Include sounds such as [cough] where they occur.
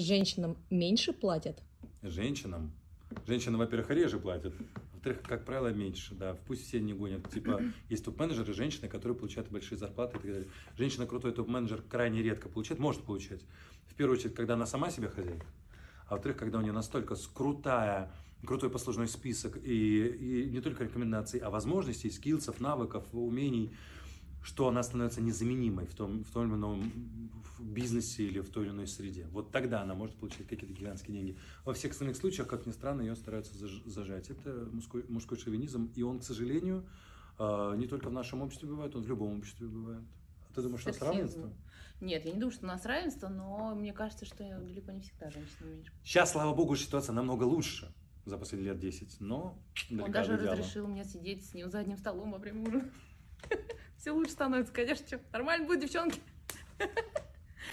Женщинам меньше платят? Женщинам? Женщинам, во-первых, реже платят. Во-вторых, как правило, меньше, да. Пусть все не гонят. Типа, [clears throat] есть топ-менеджеры, женщины, которые получают большие зарплаты и так далее. Женщина крутой топ-менеджер крайне редко получает, может получать. В первую очередь, когда она сама себе хозяйка. А во-вторых, когда у нее настолько крутая, крутой послужной список и, и не только рекомендаций, а возможностей, скиллсов, навыков, умений, что она становится незаменимой в том, в том или ином бизнесе или в той или иной среде. Вот тогда она может получить какие-то гигантские деньги. Во всех остальных случаях, как ни странно, ее стараются зажать. Это мужской, мужской шовинизм, и он, к сожалению, а, не только в нашем обществе бывает, он в любом обществе бывает. А ты думаешь, у нас равенство? Нет, я не думаю, что у нас равенство, но мне кажется, что далеко не всегда женщины меньше. Сейчас, слава богу, ситуация намного лучше за последние лет 10, но Он даже разрешил мне сидеть с ним за одним столом во время ужина. Все лучше становится, конечно. Нормально будет, девчонки. [laughs]